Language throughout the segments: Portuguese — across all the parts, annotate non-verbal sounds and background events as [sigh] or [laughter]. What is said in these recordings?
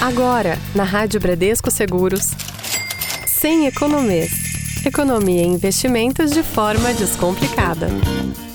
Agora, na Rádio Bradesco Seguros, sem economês. Economia e investimentos de forma descomplicada.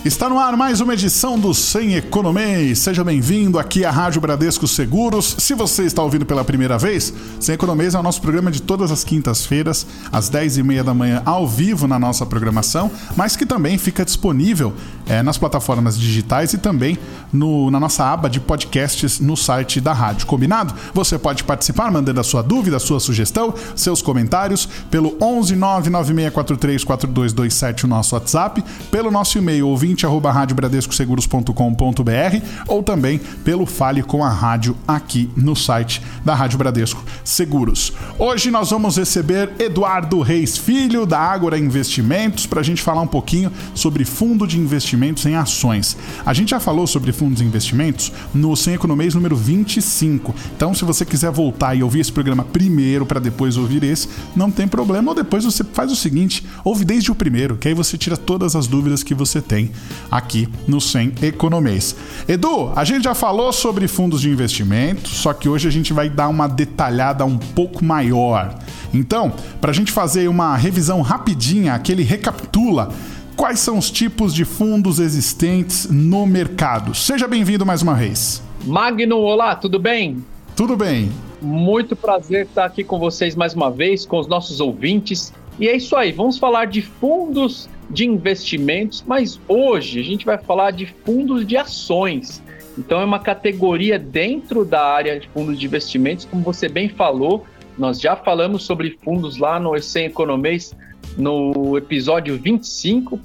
Está no ar mais uma edição do Sem Economês. Seja bem-vindo aqui à Rádio Bradesco Seguros. Se você está ouvindo pela primeira vez, Sem Economês é o nosso programa de todas as quintas-feiras, às 10h30 da manhã, ao vivo na nossa programação, mas que também fica disponível é, nas plataformas digitais e também no, na nossa aba de podcasts no site da rádio. Combinado? Você pode participar mandando a sua dúvida, a sua sugestão, seus comentários pelo 11 99643 4227, o nosso WhatsApp, pelo nosso e-mail ouvinte ouvinte@radiobradescoseguros.com.br ou também pelo Fale com a Rádio aqui no site da Rádio Bradesco Seguros. Hoje nós vamos receber Eduardo Reis Filho da Ágora Investimentos para a gente falar um pouquinho sobre fundo de investimentos em ações. A gente já falou sobre fundos de investimentos no Sem Economês número 25. Então, se você quiser voltar e ouvir esse programa primeiro para depois ouvir esse, não tem problema. Ou depois você faz o seguinte: ouve desde o primeiro, que aí você tira todas as dúvidas que você tem aqui no Sem Economês. Edu, a gente já falou sobre fundos de investimento, só que hoje a gente vai dar uma detalhada um pouco maior. Então, para a gente fazer uma revisão rapidinha, aquele recapitula quais são os tipos de fundos existentes no mercado. Seja bem-vindo mais uma vez. Magno, olá, tudo bem? Tudo bem. Muito prazer estar aqui com vocês mais uma vez, com os nossos ouvintes. E é isso aí, vamos falar de fundos de investimentos, mas hoje a gente vai falar de fundos de ações. Então é uma categoria dentro da área de fundos de investimentos, como você bem falou, nós já falamos sobre fundos lá no Sem Economês no episódio 25.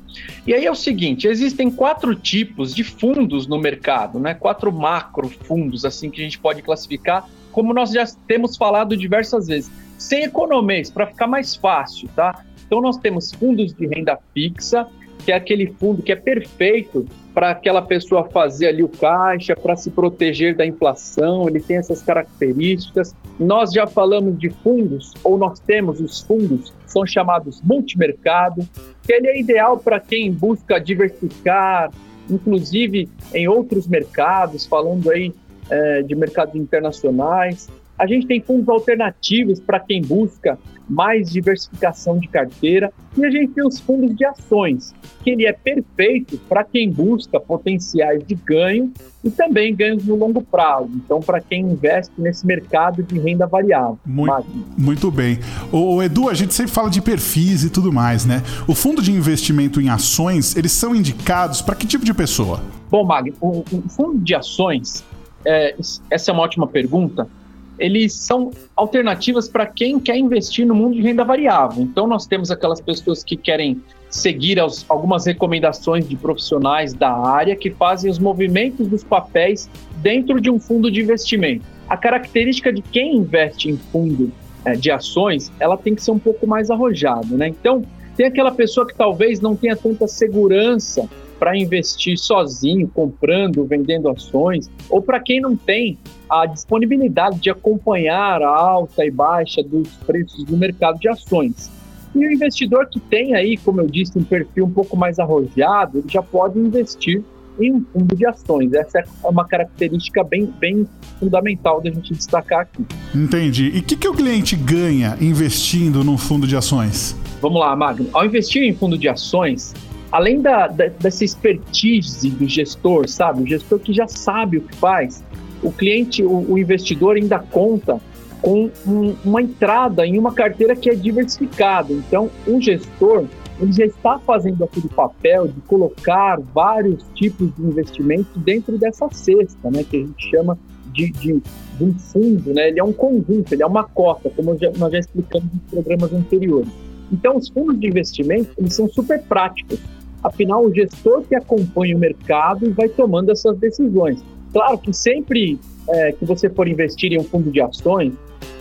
E aí é o seguinte, existem quatro tipos de fundos no mercado, né? Quatro macro fundos assim que a gente pode classificar, como nós já temos falado diversas vezes. Sem economês, para ficar mais fácil, tá? Então, nós temos fundos de renda fixa, que é aquele fundo que é perfeito para aquela pessoa fazer ali o caixa, para se proteger da inflação, ele tem essas características. Nós já falamos de fundos, ou nós temos os fundos, são chamados multimercado, que ele é ideal para quem busca diversificar, inclusive em outros mercados, falando aí é, de mercados internacionais. A gente tem fundos alternativos para quem busca mais diversificação de carteira e a gente tem os fundos de ações, que ele é perfeito para quem busca potenciais de ganho e também ganhos no longo prazo. Então, para quem investe nesse mercado de renda variável. Muito, muito bem. O Edu, a gente sempre fala de perfis e tudo mais, né? O fundo de investimento em ações, eles são indicados para que tipo de pessoa? Bom, Magno, o, o fundo de ações, é, essa é uma ótima pergunta eles são alternativas para quem quer investir no mundo de renda variável. Então, nós temos aquelas pessoas que querem seguir as, algumas recomendações de profissionais da área que fazem os movimentos dos papéis dentro de um fundo de investimento. A característica de quem investe em fundo é, de ações, ela tem que ser um pouco mais arrojada, né? Então, tem aquela pessoa que talvez não tenha tanta segurança para investir sozinho, comprando, vendendo ações, ou para quem não tem a disponibilidade de acompanhar a alta e baixa dos preços do mercado de ações. E o investidor que tem aí, como eu disse, um perfil um pouco mais arrojado, ele já pode investir em um fundo de ações. Essa é uma característica bem, bem fundamental da gente destacar aqui. Entendi. E o que, que o cliente ganha investindo num fundo de ações? Vamos lá, Magno. Ao investir em fundo de ações, além da, da, dessa expertise do gestor, sabe? O gestor que já sabe o que faz, o cliente, o, o investidor ainda conta com um, uma entrada em uma carteira que é diversificada. Então, o gestor ele já está fazendo aquele papel de colocar vários tipos de investimentos dentro dessa cesta, né, que a gente chama de, de, de um fundo, né? Ele é um conjunto, ele é uma cota, como já, nós já explicamos nos programas anteriores. Então, os fundos de investimento eles são super práticos. Afinal, o gestor que acompanha o mercado vai tomando essas decisões. Claro que sempre é, que você for investir em um fundo de ações,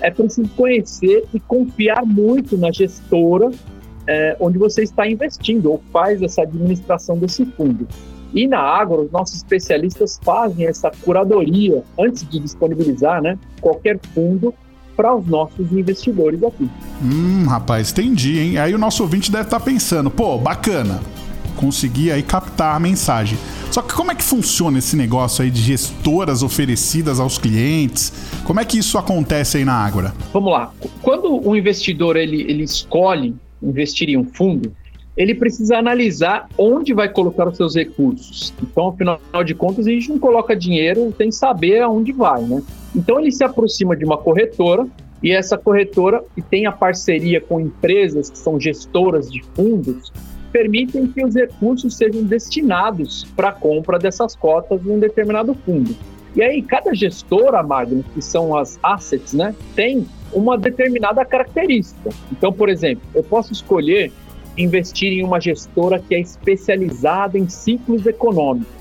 é preciso conhecer e confiar muito na gestora é, onde você está investindo ou faz essa administração desse fundo. E na Agro, os nossos especialistas fazem essa curadoria antes de disponibilizar né, qualquer fundo para os nossos investidores aqui. Hum, rapaz, entendi, hein? Aí o nosso ouvinte deve estar tá pensando, pô, bacana, conseguir aí captar a mensagem. Só que como é que funciona esse negócio aí de gestoras oferecidas aos clientes? Como é que isso acontece aí na Ágora? Vamos lá. Quando o investidor ele, ele escolhe investir em um fundo, ele precisa analisar onde vai colocar os seus recursos. Então, afinal de contas, a gente não coloca dinheiro sem saber aonde vai, né? Então, ele se aproxima de uma corretora e essa corretora, que tem a parceria com empresas que são gestoras de fundos, permitem que os recursos sejam destinados para a compra dessas cotas em um determinado fundo. E aí, cada gestora, Magno, que são as assets, né, tem uma determinada característica. Então, por exemplo, eu posso escolher investir em uma gestora que é especializada em ciclos econômicos.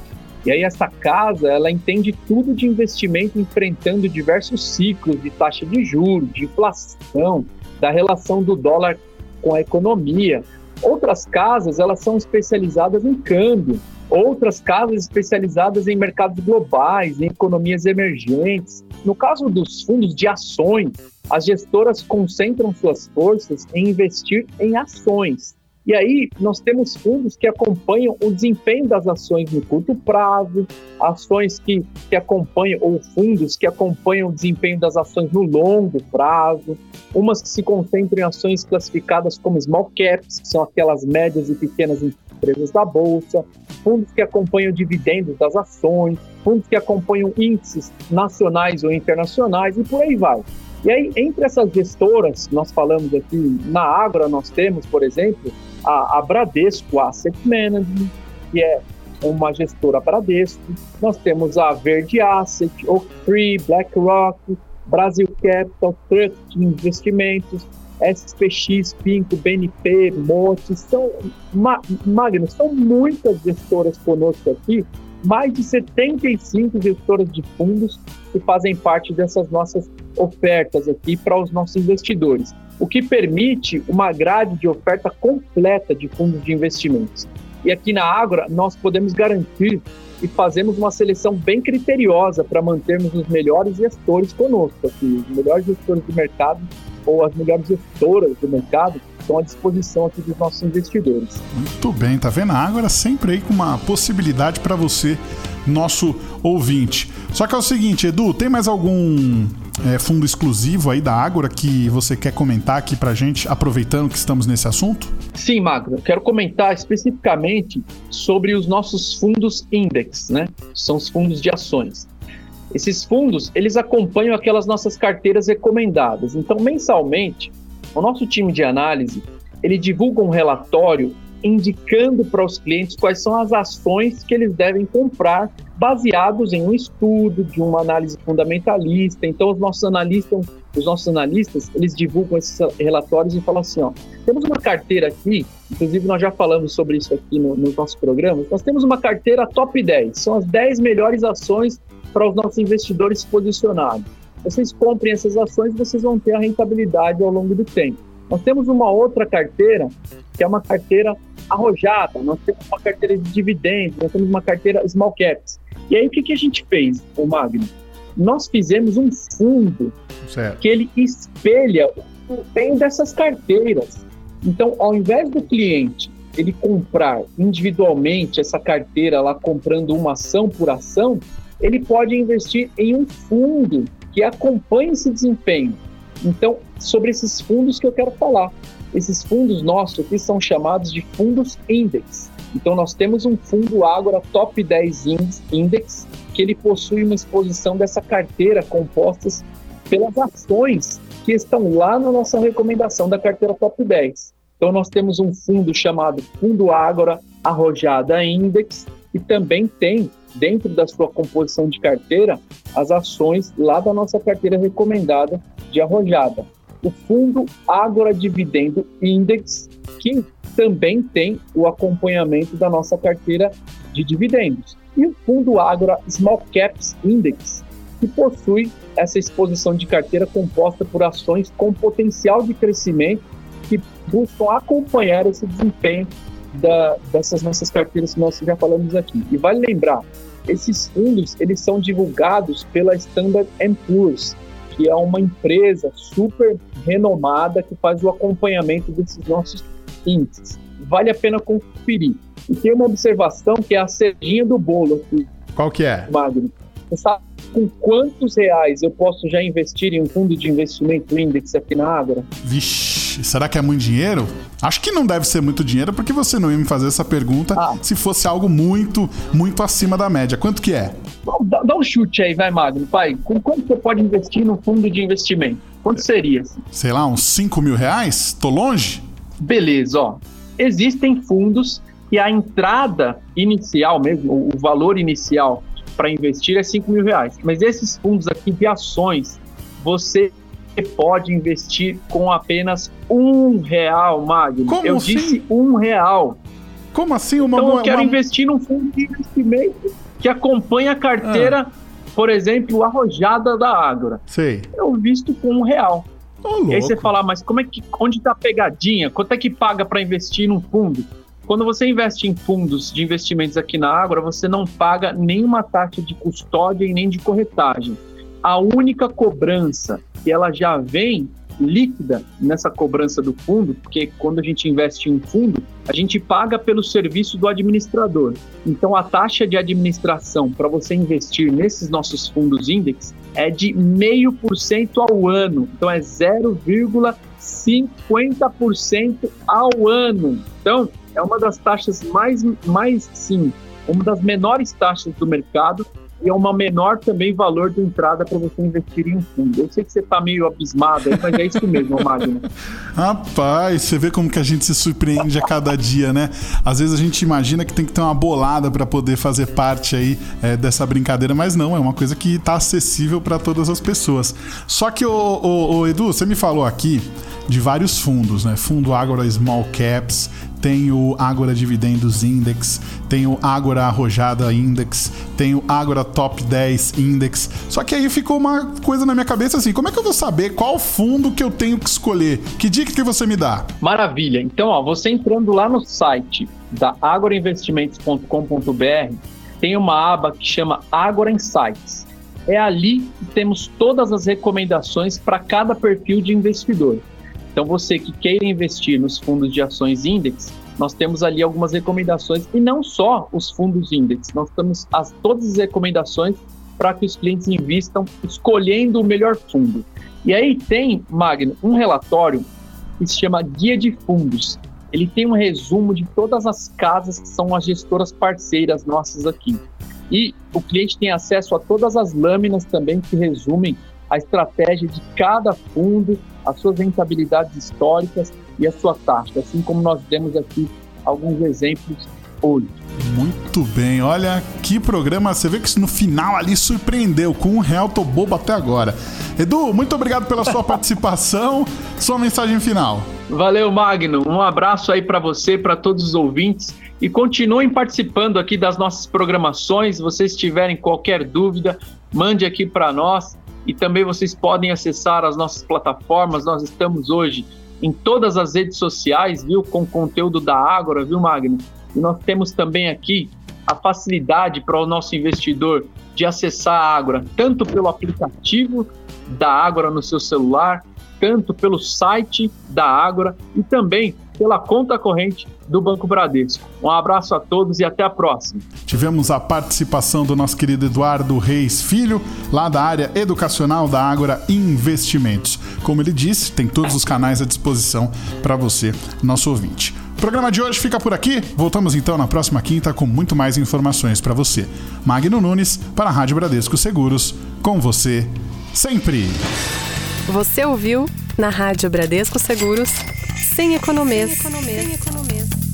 E aí essa casa, ela entende tudo de investimento enfrentando diversos ciclos de taxa de juros, de inflação, da relação do dólar com a economia. Outras casas, elas são especializadas em câmbio. Outras casas especializadas em mercados globais, em economias emergentes. No caso dos fundos de ações, as gestoras concentram suas forças em investir em ações. E aí nós temos fundos que acompanham o desempenho das ações no curto prazo, ações que, que acompanham, ou fundos que acompanham o desempenho das ações no longo prazo, umas que se concentram em ações classificadas como small caps, que são aquelas médias e pequenas empresas da bolsa, fundos que acompanham dividendos das ações, fundos que acompanham índices nacionais ou internacionais e por aí vai. E aí, entre essas gestoras, nós falamos aqui, na Agro nós temos, por exemplo, a, a Bradesco Asset Management, que é uma gestora Bradesco. Nós temos a Verde Asset, Oaktree, BlackRock, Brasil Capital, Trust Investimentos, SPX, Pinco, BNP, Monte, são, ma, são muitas gestoras conosco aqui, mais de 75 gestoras de fundos que fazem parte dessas nossas ofertas aqui para os nossos investidores o que permite uma grade de oferta completa de fundos de investimentos. E aqui na Agro, nós podemos garantir e fazemos uma seleção bem criteriosa para mantermos os melhores gestores conosco, aqui, os melhores gestores do mercado ou as melhores gestoras do mercado estão à disposição aqui dos nossos investidores. Muito bem, tá vendo? A Ágora sempre aí com uma possibilidade para você, nosso ouvinte. Só que é o seguinte, Edu, tem mais algum é, fundo exclusivo aí da Ágora que você quer comentar aqui pra gente, aproveitando que estamos nesse assunto? Sim, Magno. Quero comentar especificamente sobre os nossos fundos index, né? São os fundos de ações. Esses fundos, eles acompanham aquelas nossas carteiras recomendadas. Então, mensalmente, o nosso time de análise, ele divulga um relatório indicando para os clientes quais são as ações que eles devem comprar, baseados em um estudo, de uma análise fundamentalista. Então, os nossos analistas, os nossos analistas, eles divulgam esses relatórios e falam assim, ó, temos uma carteira aqui, inclusive nós já falamos sobre isso aqui no, nos nossos programas, nós temos uma carteira top 10, são as 10 melhores ações para os nossos investidores posicionados. Vocês comprem essas ações, vocês vão ter a rentabilidade ao longo do tempo. Nós temos uma outra carteira, que é uma carteira arrojada, nós temos uma carteira de dividendos, nós temos uma carteira small caps. E aí o que, que a gente fez, o Magno? Nós fizemos um fundo certo. que ele espelha o bem dessas carteiras. Então, ao invés do cliente ele comprar individualmente essa carteira lá comprando uma ação por ação, ele pode investir em um fundo que acompanhe esse desempenho. Então, sobre esses fundos que eu quero falar. Esses fundos nossos aqui são chamados de fundos index. Então, nós temos um fundo Agora Top 10 Index, que ele possui uma exposição dessa carteira compostas pelas ações que estão lá na nossa recomendação da carteira Top 10. Então, nós temos um fundo chamado Fundo Agora Arrojada Index, que também tem, dentro da sua composição de carteira, as ações lá da nossa carteira recomendada de arrojada. O Fundo Agora Dividendo Index, que também tem o acompanhamento da nossa carteira de dividendos. E o Fundo Agora Small Caps Index, que possui essa exposição de carteira composta por ações com potencial de crescimento que buscam acompanhar esse desempenho da, dessas nossas carteiras que nós já falamos aqui. E vale lembrar, esses fundos eles são divulgados pela Standard Poor's, que é uma empresa super renomada que faz o acompanhamento desses nossos índices. Vale a pena conferir. E tem uma observação que é a cerejinha do bolo. Aqui, Qual que é? Magno. Você sabe com quantos reais eu posso já investir em um fundo de investimento index aqui na Ágora? Vixe, será que é muito dinheiro? Acho que não deve ser muito dinheiro, porque você não ia me fazer essa pergunta Ah. se fosse algo muito, muito acima da média. Quanto que é? Dá, dá um chute aí, vai, Magno. Pai, com quanto você pode investir no fundo de investimento? Quanto seria? Sei lá, uns 5 mil reais? Tô longe? Beleza, ó. Existem fundos que a entrada inicial mesmo, o o valor inicial para investir é 5 mil reais. Mas esses fundos aqui de ações, você pode investir com apenas um real, Magno. Como eu assim? disse um real. Como assim uma Então eu quero uma- investir num fundo de investimento que acompanha a carteira, Ah. por exemplo, arrojada da Ágora. Sei. Eu visto com um real. Ô, E aí você fala, mas como é que, onde tá a pegadinha? Quanto é que paga para investir num fundo? Quando você investe em fundos de investimentos aqui na Ágora, você não paga nenhuma taxa de custódia e nem de corretagem. A única cobrança que ela já vem líquida nessa cobrança do fundo, porque quando a gente investe em fundo, a gente paga pelo serviço do administrador. Então a taxa de administração para você investir nesses nossos fundos index é de 0,5% ao ano. Então é 0,50% ao ano. Então é uma das taxas mais, mais sim, uma das menores taxas do mercado e é uma menor também valor de entrada para você investir em um fundo. Eu sei que você está meio abismado mas é isso mesmo, [laughs] Magno. Rapaz, você vê como que a gente se surpreende a cada dia, né? Às vezes a gente imagina que tem que ter uma bolada para poder fazer parte aí é, dessa brincadeira, mas não, é uma coisa que tá acessível para todas as pessoas. Só que, ô, ô, ô, Edu, você me falou aqui de vários fundos, né? Fundo Agora Small Caps, tem o Agora Dividendos Index, tem o Agora Arrojada Index, tem o Agora Top 10 Index. Só que aí ficou uma coisa na minha cabeça assim: como é que eu vou saber qual fundo que eu tenho que escolher? Que dica que você me dá? Maravilha. Então, ó, você entrando lá no site da agorainvestimentos.com.br, tem uma aba que chama Agora Insights. É ali que temos todas as recomendações para cada perfil de investidor. Então, você que queira investir nos fundos de ações index, nós temos ali algumas recomendações e não só os fundos index, nós temos as, todas as recomendações para que os clientes invistam escolhendo o melhor fundo. E aí tem, Magno, um relatório que se chama Guia de Fundos. Ele tem um resumo de todas as casas que são as gestoras parceiras nossas aqui. E o cliente tem acesso a todas as lâminas também que resumem a estratégia de cada fundo, as suas rentabilidades históricas e a sua taxa, assim como nós demos aqui alguns exemplos hoje. Muito bem, olha que programa. Você vê que isso no final ali surpreendeu. Com um real, tô bobo até agora. Edu, muito obrigado pela sua [laughs] participação. Sua mensagem final. Valeu, Magno. Um abraço aí para você, para todos os ouvintes e continuem participando aqui das nossas programações. Se vocês tiverem qualquer dúvida, mande aqui para nós e também vocês podem acessar as nossas plataformas. Nós estamos hoje em todas as redes sociais, viu, com conteúdo da Ágora, viu, Magno? E nós temos também aqui a facilidade para o nosso investidor de acessar a Ágora, tanto pelo aplicativo da Ágora no seu celular, tanto pelo site da Ágora e também pela conta corrente do Banco Bradesco. Um abraço a todos e até a próxima. Tivemos a participação do nosso querido Eduardo Reis Filho, lá da área educacional da Ágora Investimentos. Como ele disse, tem todos os canais à disposição para você, nosso ouvinte. O programa de hoje fica por aqui. Voltamos então na próxima quinta com muito mais informações para você. Magno Nunes para a Rádio Bradesco Seguros, com você sempre. Você ouviu na Rádio Bradesco Seguros, sem economês. Sem economês.